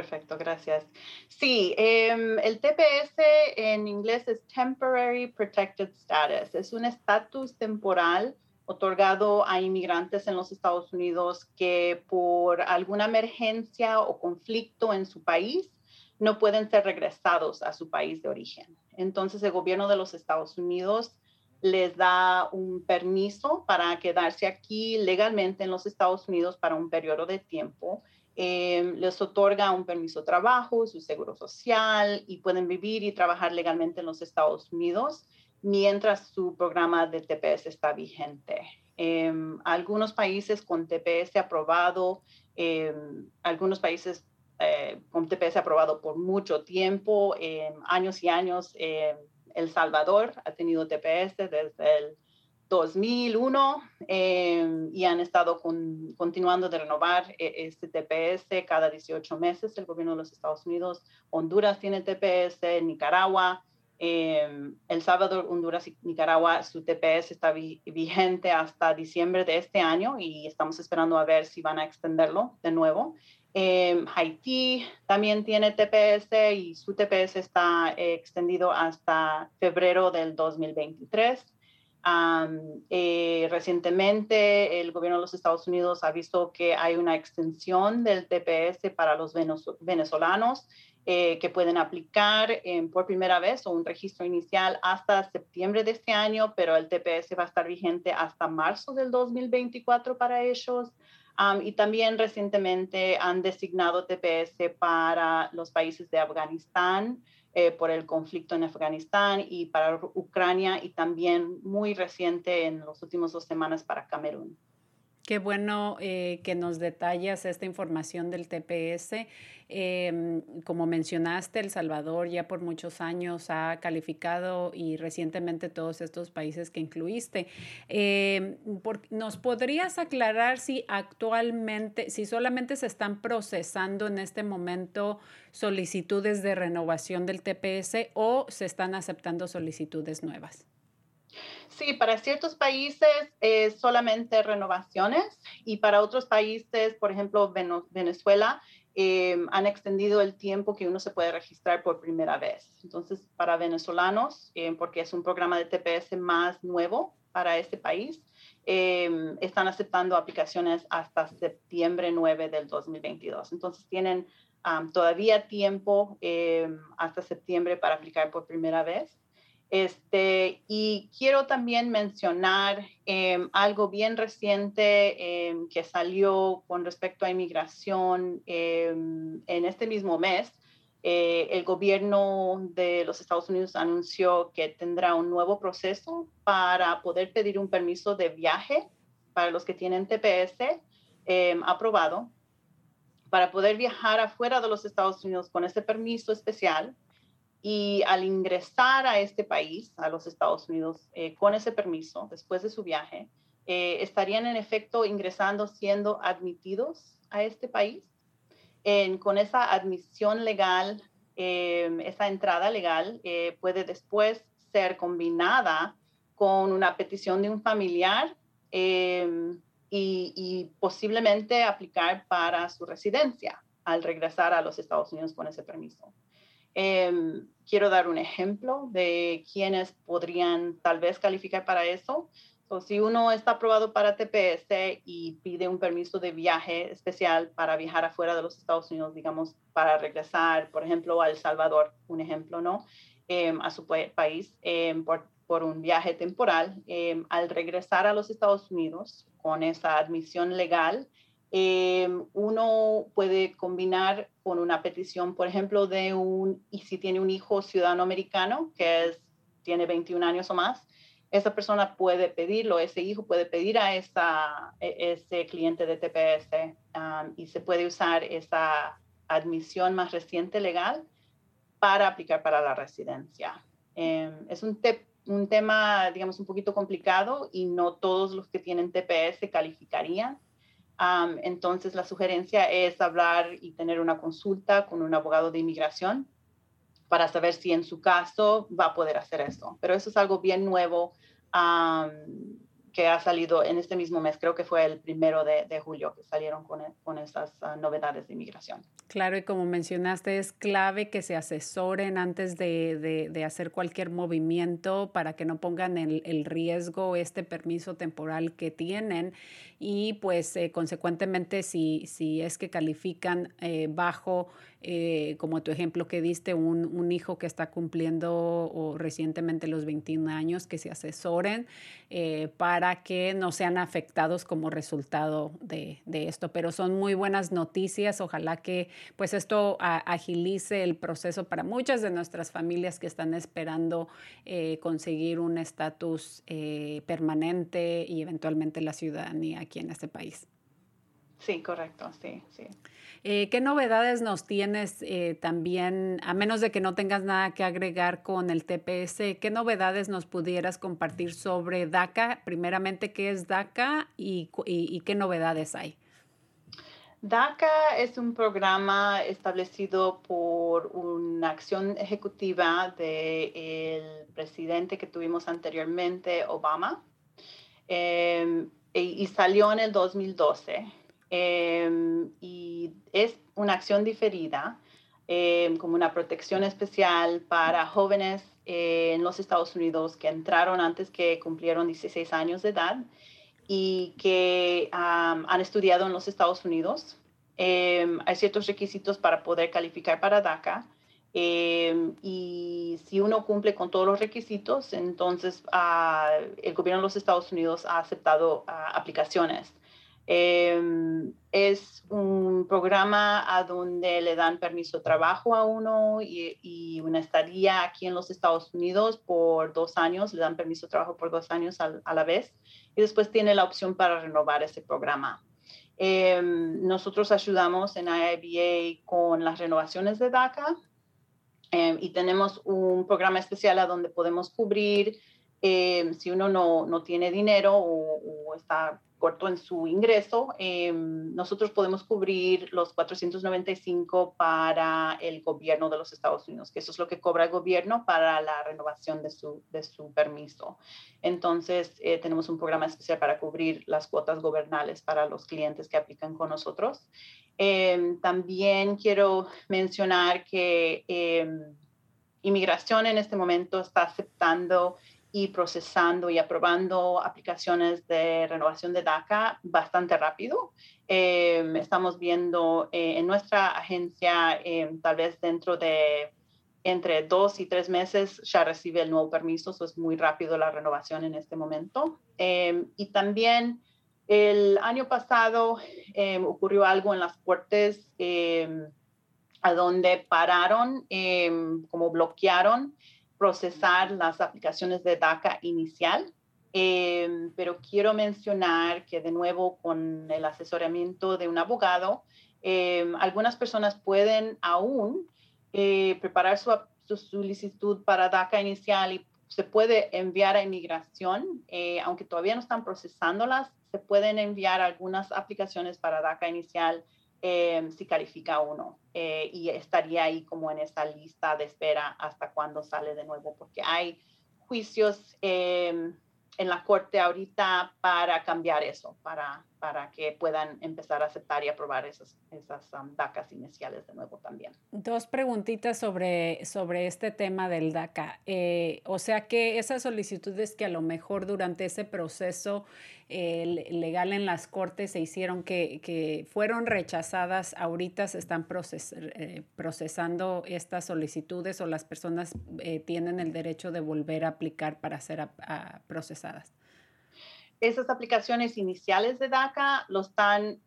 Perfecto, gracias. Sí, em, el TPS en inglés es Temporary Protected Status. Es un estatus temporal otorgado a inmigrantes en los Estados Unidos que por alguna emergencia o conflicto en su país no pueden ser regresados a su país de origen. Entonces el gobierno de los Estados Unidos les da un permiso para quedarse aquí legalmente en los Estados Unidos para un periodo de tiempo Em, les otorga un permiso de trabajo, su seguro social y pueden vivir y trabajar legalmente en los Estados Unidos mientras su programa de TPS está vigente. Em, algunos países con TPS aprobado, em, algunos países eh, con TPS aprobado por mucho tiempo, años y años. El Salvador ha tenido TPS desde el 2001 em, y han estado continuando de renovar eh, este TPS cada 18 meses. El gobierno de los Estados Unidos, Honduras tiene TPS, Nicaragua, em, El Salvador, Honduras y Nicaragua, su TPS está vigente hasta diciembre de este año y estamos esperando a ver si van a extenderlo de nuevo. Eh, Haití también tiene TPS y su TPS está eh, extendido hasta febrero del 2023. Eh, recientemente el gobierno de los Estados Unidos ha visto que hay una extensión del TPS para los venezolanos eh, que pueden aplicar por primera vez o un registro inicial hasta septiembre de este año, pero el TPS va a estar vigente hasta marzo del 2024 para ellos. y también recientemente han designado TPS para los países de Afganistán, eh, por el conflicto en Afganistán y para Ucrania y también muy reciente en las últimas dos semanas para Camerún. Qué bueno eh, que nos detallas esta información del TPS. Em, como mencionaste, El Salvador ya por muchos años ha calificado y recientemente todos estos países que incluiste. Em, ¿Nos podrías aclarar si actualmente, si solamente se están procesando en este momento solicitudes de renovación del TPS o se están aceptando solicitudes nuevas? Sí, para ciertos países es solamente renovaciones y para otros países, por ejemplo, Venezuela, eh, han extendido el tiempo que uno se puede registrar por primera vez. Entonces, para venezolanos, eh, porque es un programa de TPS más nuevo para este país, eh, están aceptando aplicaciones hasta septiembre 9 del 2022. Entonces, tienen todavía tiempo hasta septiembre para aplicar por primera vez. Este, y quiero también mencionar em, algo bien reciente em, que salió con respecto a inmigración em, en este mismo mes. Eh, el gobierno de los Estados Unidos anunció que tendrá un nuevo proceso para poder pedir un permiso de viaje para los que tienen TPS aprobado, para poder viajar afuera de los Estados Unidos con ese permiso especial y al ingresar a este país, a los Estados Unidos, eh, con ese permiso, después de su viaje, eh, estarían en efecto ingresando siendo admitidos a este país. con esa admisión legal, em, esa entrada legal eh, puede después ser combinada con una petición de un familiar y, posiblemente aplicar para su residencia al regresar a los Estados Unidos con ese permiso. Em, quiero dar un ejemplo de quienes podrían tal vez calificar para eso. si uno está aprobado para TPS y pide un permiso de viaje especial para viajar afuera de los Estados Unidos, digamos, para regresar, por ejemplo, a El Salvador, un ejemplo, ¿no? Em, a su país em, por, por, un viaje temporal, al regresar a los Estados Unidos con esa admisión legal, Em, uno puede combinar con una petición, por ejemplo, de un, y si tiene un hijo ciudadano americano que es, tiene 21 años o más, esa persona puede pedirlo, ese hijo puede pedir a esa, e, ese cliente de TPS y se puede usar esa admisión más reciente legal para aplicar para la residencia. Em, es un, un tema, digamos, un poquito complicado y no todos los que tienen TPS calificarían entonces, la sugerencia es hablar y tener una consulta con un abogado de inmigración para saber si en su caso va a poder hacer eso. Pero eso es algo bien nuevo que ha salido en este mismo mes, creo que fue el primero de, julio que salieron con, con esas ah, novedades de inmigración. Claro, y como mencionaste, es clave que se asesoren antes de, de, hacer cualquier movimiento para que no pongan el, el, riesgo este permiso temporal que tienen y pues eh, consecuentemente si, si es que califican eh, bajo eh, como tu ejemplo que diste, un, un, hijo que está cumpliendo o recientemente los 21 años, que se asesoren eh, para que no sean afectados como resultado de, esto. Pero son muy buenas noticias. Ojalá que pues esto agilice el proceso para muchas de nuestras familias que están esperando eh, conseguir un estatus permanente y eventualmente la ciudadanía aquí en este país. Sí, correcto, sí, sí. Eh, ¿Qué novedades nos tienes eh, también, a menos de que no tengas nada que agregar con el TPS, qué novedades nos pudieras compartir sobre DACA? Primeramente, ¿qué es DACA y, qué novedades hay? DACA es un programa establecido por una acción ejecutiva del presidente que tuvimos anteriormente, Obama, em, y salió en el 2012. Em, y es una acción diferida, em, como una protección especial para jóvenes eh, en los Estados Unidos que entraron antes que cumplieron 16 años de edad y que han estudiado en los Estados Unidos. Em, hay ciertos requisitos para poder calificar para DACA. y si uno cumple con todos los requisitos, entonces ah, el gobierno de los Estados Unidos ha aceptado ah, aplicaciones. Em, es un programa a donde le dan permiso de trabajo a uno y, una estadía aquí en los Estados Unidos por dos años, le dan permiso de trabajo por dos años a, la vez y después tiene la opción para renovar ese programa. Em, nosotros ayudamos en IIBA con las renovaciones de DACA em, y tenemos un programa especial a donde podemos cubrir si uno no, no tiene dinero o, o está corto en su ingreso, em, nosotros podemos cubrir los 495 para el gobierno de los Estados Unidos, que eso es lo que cobra el gobierno para la renovación de su, de su permiso. Entonces, eh, tenemos un programa especial para cubrir las cuotas gobernales para los clientes que aplican con nosotros. Em, también quiero mencionar que em, inmigración en este momento está aceptando y procesando y aprobando aplicaciones de renovación de DACA bastante rápido. Em, estamos viendo eh, en nuestra agencia, em, tal vez dentro de entre dos y tres meses ya recibe el nuevo permiso, eso es muy rápido la renovación en este momento. Em, y también el año pasado ocurrió algo en las cortes a donde pararon, como bloquearon procesar las aplicaciones de DACA inicial, em, pero quiero mencionar que de nuevo con el asesoramiento de un abogado, em, algunas personas pueden aún eh, preparar su, solicitud para DACA inicial y se puede enviar a inmigración, eh, aunque todavía no están procesándolas, se pueden enviar algunas aplicaciones para DACA inicial Em, si califica uno eh, y estaría ahí como en esa lista de espera hasta cuando sale de nuevo, porque hay juicios em, en la corte ahorita para cambiar eso, para, para que puedan empezar a aceptar y aprobar esas, esas um, DACAs iniciales de nuevo también. Dos preguntitas sobre, sobre este tema del DACA. Eh, o sea que esas solicitudes que a lo mejor durante ese proceso eh, legal en las cortes se hicieron que, que fueron rechazadas, ahorita se están proces, eh, procesando estas solicitudes o las personas tienen el derecho de volver a aplicar para ser procesadas esas aplicaciones iniciales de DACA lo están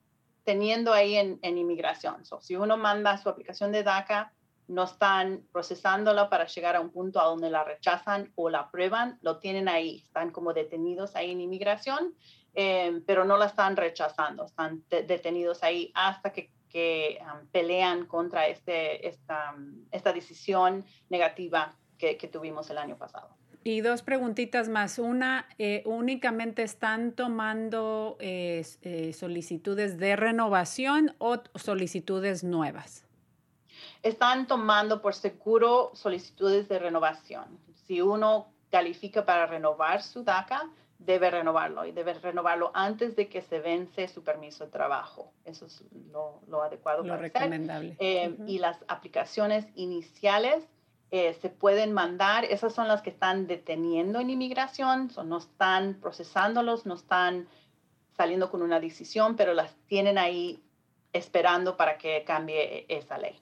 teniendo ahí en, inmigración. si uno manda su aplicación de DACA, no están procesándola para llegar a un punto a donde la rechazan o la aprueban, lo tienen ahí, están como detenidos ahí en inmigración, eh, pero no la están rechazando, están detenidos ahí hasta que, um, pelean contra este, esta, esta decisión negativa que tuvimos el año pasado. Y dos preguntitas más. Una, eh, únicamente están tomando eh, eh, solicitudes de renovación o solicitudes nuevas. Están tomando por seguro solicitudes de renovación. Si uno califica para renovar su DACA, debe renovarlo y debe renovarlo antes de que se vence su permiso de trabajo. Eso es lo, adecuado. Lo recomendable. Y las aplicaciones iniciales eh, se pueden mandar, esas son las que están deteniendo en inmigración, no están procesándolos, no están saliendo con una decisión, pero las tienen ahí esperando para que cambie esa ley.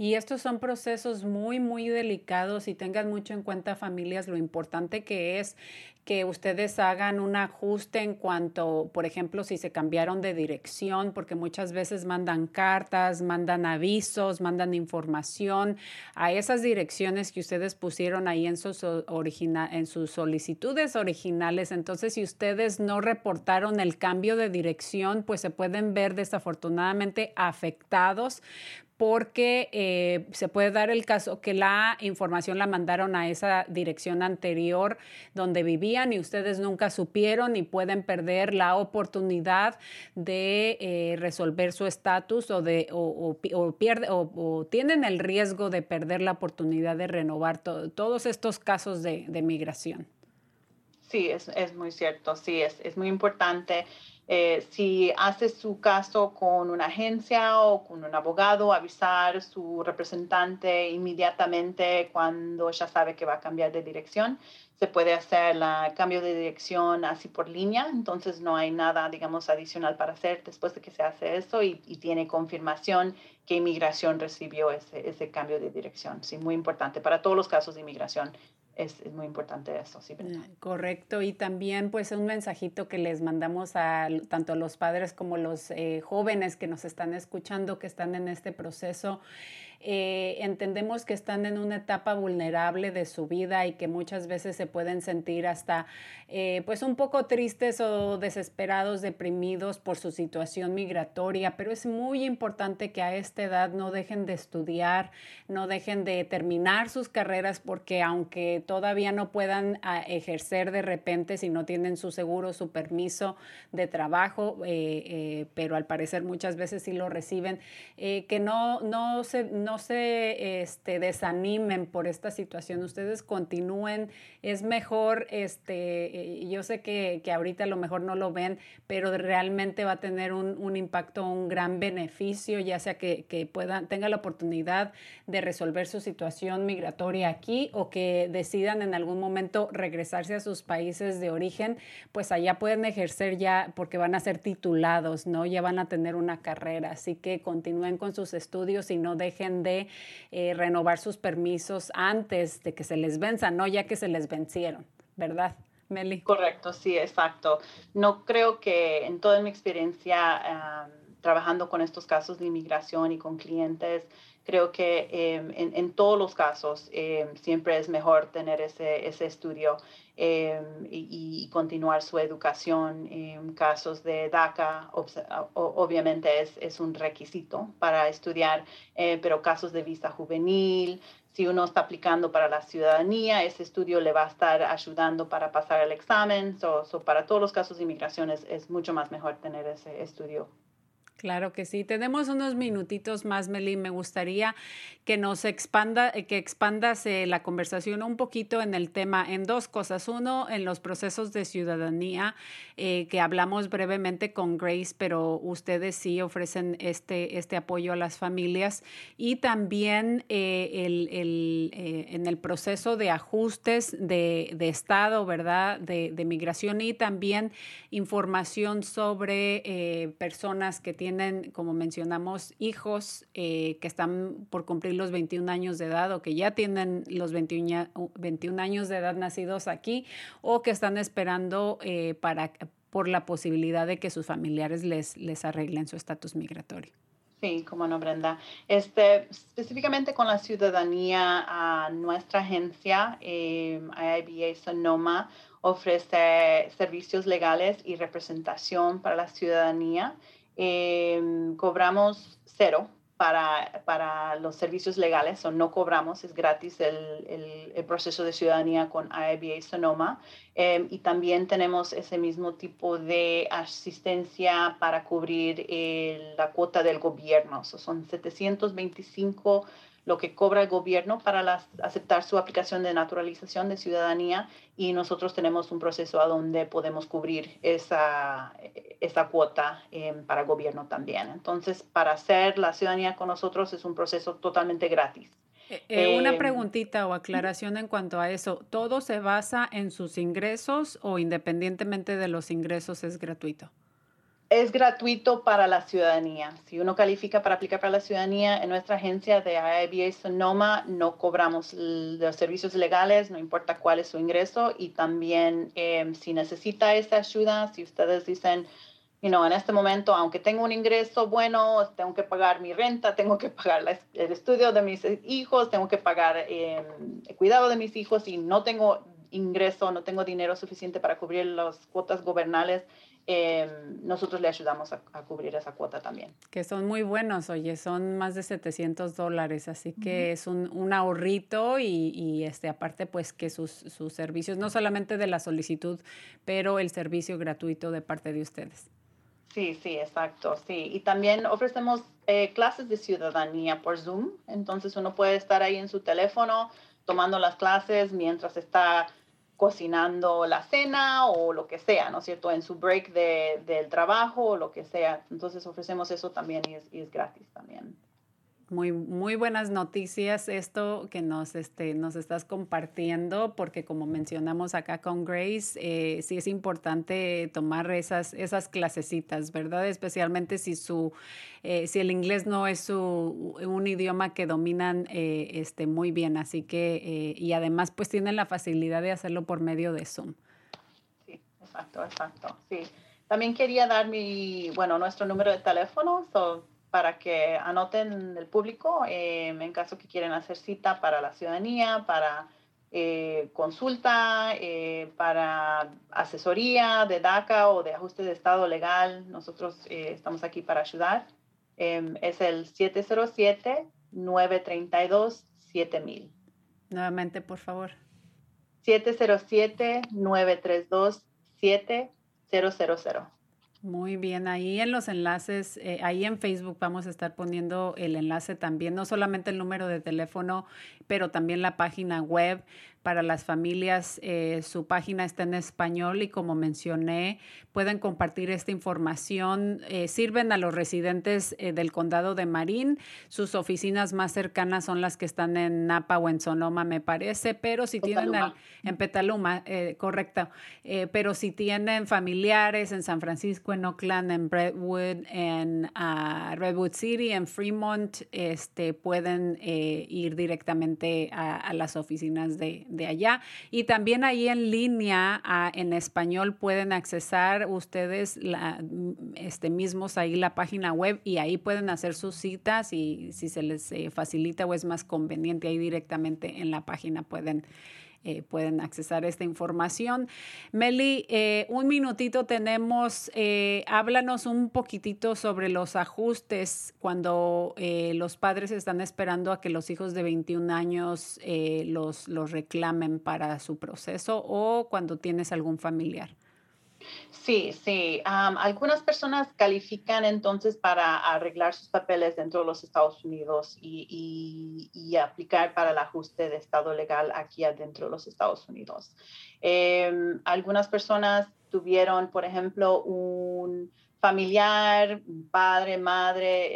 Y estos son procesos muy, muy delicados y tengan mucho en cuenta familias lo importante que es que ustedes hagan un ajuste en cuanto, por ejemplo, si se cambiaron de dirección, porque muchas veces mandan cartas, mandan avisos, mandan información a esas direcciones que ustedes pusieron ahí en sus, en sus solicitudes originales. Entonces, si ustedes no reportaron el cambio de dirección, pues se pueden ver desafortunadamente afectados porque eh, se puede dar el caso que la información la mandaron a esa dirección anterior donde vivían y ustedes nunca supieron y pueden perder la oportunidad de eh, resolver su estatus o, de, o, o, tienen el riesgo de perder la oportunidad de renovar todos estos casos de, migración. Sí, es, es, muy cierto, sí, es, es muy importante. Eh, si hace su caso con una agencia o con un abogado, avisar su representante inmediatamente cuando ya sabe que va a cambiar de dirección. Se puede hacer el cambio de dirección así por línea, entonces no hay nada, digamos, adicional para hacer después de que se hace eso y, tiene confirmación que inmigración recibió ese, ese, cambio de dirección. Sí, muy importante para todos los casos de inmigración es, muy importante eso, sí. Correcto, y también pues un mensajito que les mandamos a tanto los padres como los eh, jóvenes que nos están escuchando, que están en este proceso. Eh, entendemos que están en una etapa vulnerable de su vida y que muchas veces se pueden sentir hasta eh, pues un poco tristes o desesperados, deprimidos por su situación migratoria, pero es muy importante que a esta edad no dejen de estudiar, no dejen de terminar sus carreras porque aunque todavía no puedan ah, ejercer de repente si no tienen su seguro, su permiso de trabajo, eh, pero al parecer muchas veces sí lo reciben, que no, no se se este, desanimen por esta situación, ustedes continúen, es mejor, este, yo sé que, que, ahorita a lo mejor no lo ven, pero realmente va a tener un, un impacto, un gran beneficio, ya sea que, que puedan, tenga la oportunidad de resolver su situación migratoria aquí o que decidan en algún momento regresarse a sus países de origen, pues allá pueden ejercer ya porque van a ser titulados, ¿no? Ya van a tener una carrera, así que continúen con sus estudios y no dejen de eh, renovar sus permisos antes de que se les venza, no ya que se les vencieron, ¿verdad? Meli. Correcto, sí, exacto. No creo que en toda mi experiencia trabajando con estos casos de inmigración y con clientes, creo que em, en, todos los casos em, siempre es mejor tener ese, ese estudio em, y, continuar su educación. En casos de DACA, obviamente es, es, un requisito para estudiar, eh, pero casos de visa juvenil, si uno está aplicando para la ciudadanía, ese estudio le va a estar ayudando para pasar el examen. So, para todos los casos de inmigración es, es mucho más mejor tener ese estudio Claro que sí. Tenemos unos minutitos más, Meli. Me gustaría que nos expanda, eh, que expandas eh, la conversación un poquito en el tema, en dos cosas. Uno, en los procesos de ciudadanía, eh, que hablamos brevemente con Grace, pero ustedes sí ofrecen este, este apoyo a las familias. Y también el, el, en el proceso de ajustes de, de Estado, ¿verdad? De, de, migración y también información sobre personas que tienen tienen, como mencionamos, hijos eh, que están por cumplir los 21 años de edad o que ya tienen los 21, 21 años de edad nacidos aquí o que están esperando eh, para, por la posibilidad de que sus familiares les, les arreglen su estatus migratorio. Sí, como no, Brenda. Este, específicamente con la ciudadanía, a nuestra agencia, eh, IIBA Sonoma, ofrece servicios legales y representación para la ciudadanía Em, cobramos cero para, para, los servicios legales, o no cobramos, es gratis el, el, proceso de ciudadanía con IBA Sonoma. Em, y también tenemos ese mismo tipo de asistencia para cubrir la cuota del gobierno. son 725 lo que cobra el gobierno para aceptar su aplicación de naturalización de ciudadanía y nosotros tenemos un proceso a donde podemos cubrir esa, esa cuota em, para el gobierno también. Entonces, para hacer la ciudadanía con nosotros es un proceso totalmente gratis. Eh, eh, una preguntita o aclaración en cuanto a eso. ¿Todo se basa en sus ingresos o independientemente de los ingresos es gratuito? Es gratuito para la ciudadanía. Si uno califica para aplicar para la ciudadanía, en nuestra agencia de IBA Sonoma no cobramos los servicios legales, no importa cuál es su ingreso. Y también em, si necesita esa ayuda, si ustedes dicen, you know, en este momento, aunque tengo un ingreso bueno, tengo que pagar mi renta, tengo que pagar el estudio de mis hijos, tengo que pagar em, el cuidado de mis hijos y no tengo ingreso, no tengo dinero suficiente para cubrir las cuotas gobernales, Em, nosotros le ayudamos a, cubrir esa cuota también. Que son muy buenos, oye, son más de 700 dólares, así que es un, un ahorrito y, y, este, aparte pues que sus, sus servicios, no solamente de la solicitud, pero el servicio gratuito de parte de ustedes. Sí, sí, exacto, sí. Y también ofrecemos eh, clases de ciudadanía por Zoom, entonces uno puede estar ahí en su teléfono tomando las clases mientras está cocinando la cena o lo que sea, ¿no es cierto? En su break de, del trabajo o lo que sea. Entonces ofrecemos eso también y es, y es gratis también. Muy, muy buenas noticias esto que nos, este, nos estás compartiendo, porque como mencionamos acá con Grace, eh, sí es importante tomar esas, esas clasecitas, ¿verdad? Especialmente si, su, eh, si el inglés no es su, un idioma que dominan eh, este, muy bien, así que, y además pues tienen la facilidad de hacerlo por medio de Zoom. Sí, exacto, exacto, sí. También quería dar mi, bueno, nuestro número de teléfono, para que anoten el público em, en caso que quieren hacer cita para la ciudadanía, para eh, consulta, eh, para asesoría de DACA o de ajuste de estado legal. Nosotros eh, estamos aquí para ayudar. Em, es el 707-932-7000. Nuevamente, por favor. 707-932-7000. Muy bien, ahí en los enlaces, eh, ahí en Facebook vamos a estar poniendo el enlace también, no solamente el número de teléfono, pero también la página web para las familias. Eh, su página está en español y como mencioné, pueden compartir esta información. Eh, sirven a los residentes eh, del condado de Marín. Sus oficinas más cercanas son las que están en Napa o en Sonoma, me parece, pero si tienen en Petaluma, correcto. pero si tienen familiares en San Francisco, en Oakland, en Brentwood, en ah, Redwood City, en Fremont, este, pueden ir directamente a las oficinas de, de allá. Y también ahí en línea, en español, pueden accesar ustedes la, este, mismos ahí la página web y ahí pueden hacer sus citas y si se les eh, facilita o es más conveniente ahí directamente en la página pueden eh, pueden accesar esta información. Meli, eh, un minutito tenemos, eh, háblanos un poquitito sobre los ajustes cuando los padres están esperando a que los hijos de 21 años los, los reclamen para su proceso o cuando tienes algún familiar. Sí, sí. algunas personas califican entonces para arreglar sus papeles dentro de los Estados Unidos y, aplicar para el ajuste de estado legal aquí adentro de los Estados Unidos. Em, algunas personas tuvieron, por ejemplo, un familiar, padre, madre,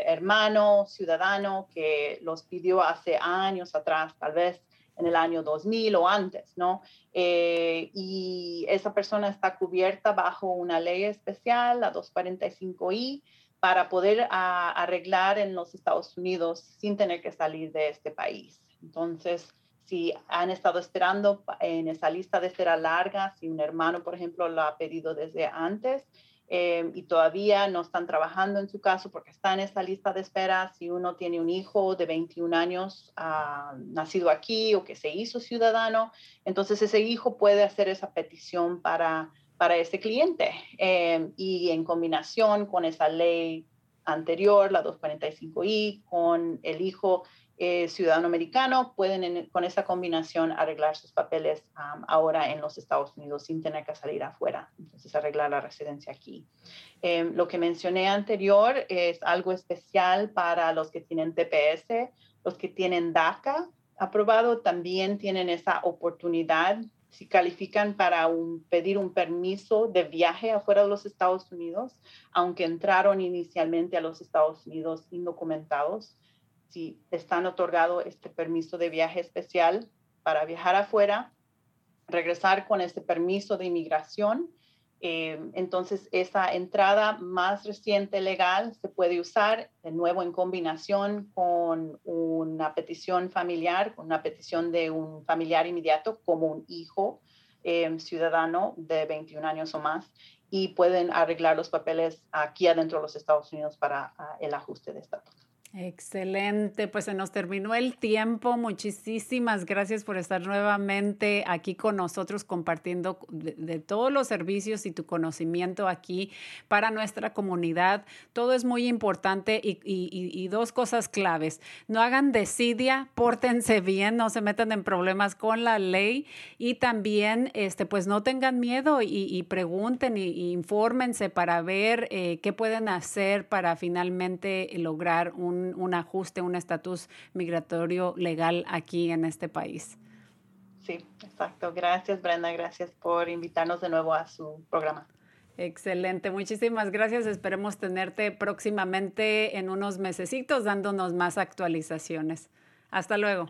eh, hermano, ciudadano que los pidió hace años atrás, tal vez en el año 2000 o antes, ¿no? Eh, y esa persona está cubierta bajo una ley especial, la 245I, para poder arreglar en los Estados Unidos sin tener que salir de este país. Entonces, si han estado esperando en esa lista de espera larga, si un hermano, por ejemplo, lo ha pedido desde antes, Em, y todavía no están trabajando en su caso porque está en esa lista de espera. Si uno tiene un hijo de 21 años ah, nacido aquí o que se hizo ciudadano, entonces ese hijo puede hacer esa petición para, para ese cliente. Em, y en combinación con esa ley anterior, la 245I, con el hijo eh, ciudadano americano pueden con esa combinación arreglar sus papeles ahora en los Estados Unidos sin tener que salir afuera, entonces arreglar la residencia aquí. Em, lo que mencioné anterior es algo especial para los que tienen TPS, los que tienen DACA aprobado también tienen esa oportunidad si califican para pedir un permiso de viaje afuera de los Estados Unidos, aunque entraron inicialmente a los Estados Unidos indocumentados si están otorgado este permiso de viaje especial para viajar afuera, regresar con este permiso de inmigración. Eh, entonces, esa entrada más reciente legal se puede usar de nuevo en combinación con una petición familiar, con una petición de un familiar inmediato como un hijo eh, ciudadano de 21 años o más y pueden arreglar los papeles aquí adentro de los Estados Unidos para ah, el ajuste de estatus. Excelente, pues se nos terminó el tiempo. Muchísimas gracias por estar nuevamente aquí con nosotros compartiendo de, todos los servicios y tu conocimiento aquí para nuestra comunidad. Todo es muy importante y, dos cosas claves. No hagan desidia, pórtense bien, no se metan en problemas con la ley y también este, pues no tengan miedo y, pregunten y, infórmense para ver eh, qué pueden hacer para finalmente lograr un un, ajuste, un estatus migratorio legal aquí en este país. Sí, exacto. Gracias, Brenda. Gracias por invitarnos de nuevo a su programa. Excelente, muchísimas gracias. Esperemos tenerte próximamente en unos mesecitos dándonos más actualizaciones. Hasta luego.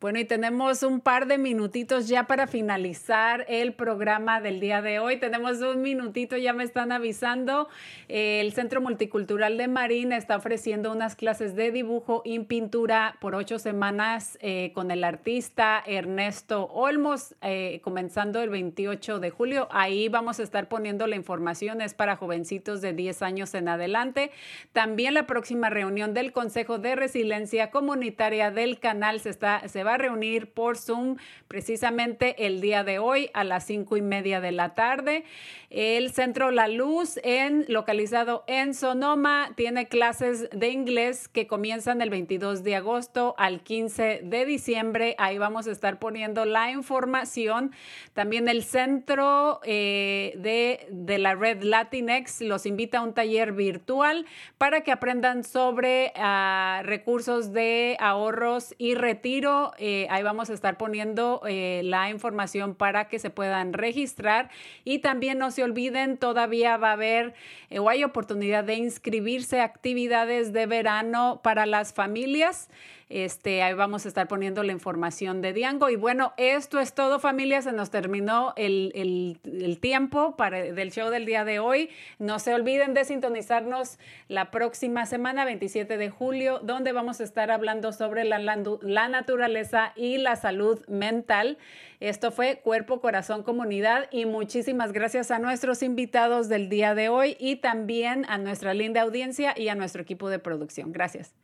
Bueno, y tenemos un par de minutitos ya para finalizar el programa del día de hoy. Tenemos un minutito, ya me están avisando. el Centro Multicultural de Marín está ofreciendo unas clases de dibujo y pintura por ocho semanas eh, con el artista Ernesto Olmos, eh, comenzando el 28 de julio. Ahí vamos a estar poniendo la información, es para jovencitos de 10 años en adelante. También la próxima reunión del Consejo de Resiliencia Comunitaria del canal se, está, se va reunir por Zoom precisamente el día de hoy a las cinco y media de la tarde. El Centro La Luz, en, localizado en Sonoma, tiene clases de inglés que comienzan el 22 de agosto al 15 de diciembre. Ahí vamos a estar poniendo la información. También el Centro eh, de, de la Red Latinx los invita a un taller virtual para que aprendan sobre ah, recursos de ahorros y retiro eh, ahí vamos a estar poniendo eh, la información para que se puedan registrar y también no se olviden, todavía va a haber eh, o hay oportunidad de inscribirse actividades de verano para las familias. Este, ahí vamos a estar poniendo la información de Diango. Y bueno, esto es todo familia, se nos terminó el, tiempo para, del show del día de hoy. No se olviden de sintonizarnos la próxima semana, 27 de julio, donde vamos a estar hablando sobre la, la naturaleza y la salud mental. Esto fue Cuerpo, Corazón, Comunidad y muchísimas gracias a nuestros invitados del día de hoy y también a nuestra linda audiencia y a nuestro equipo de producción. Gracias.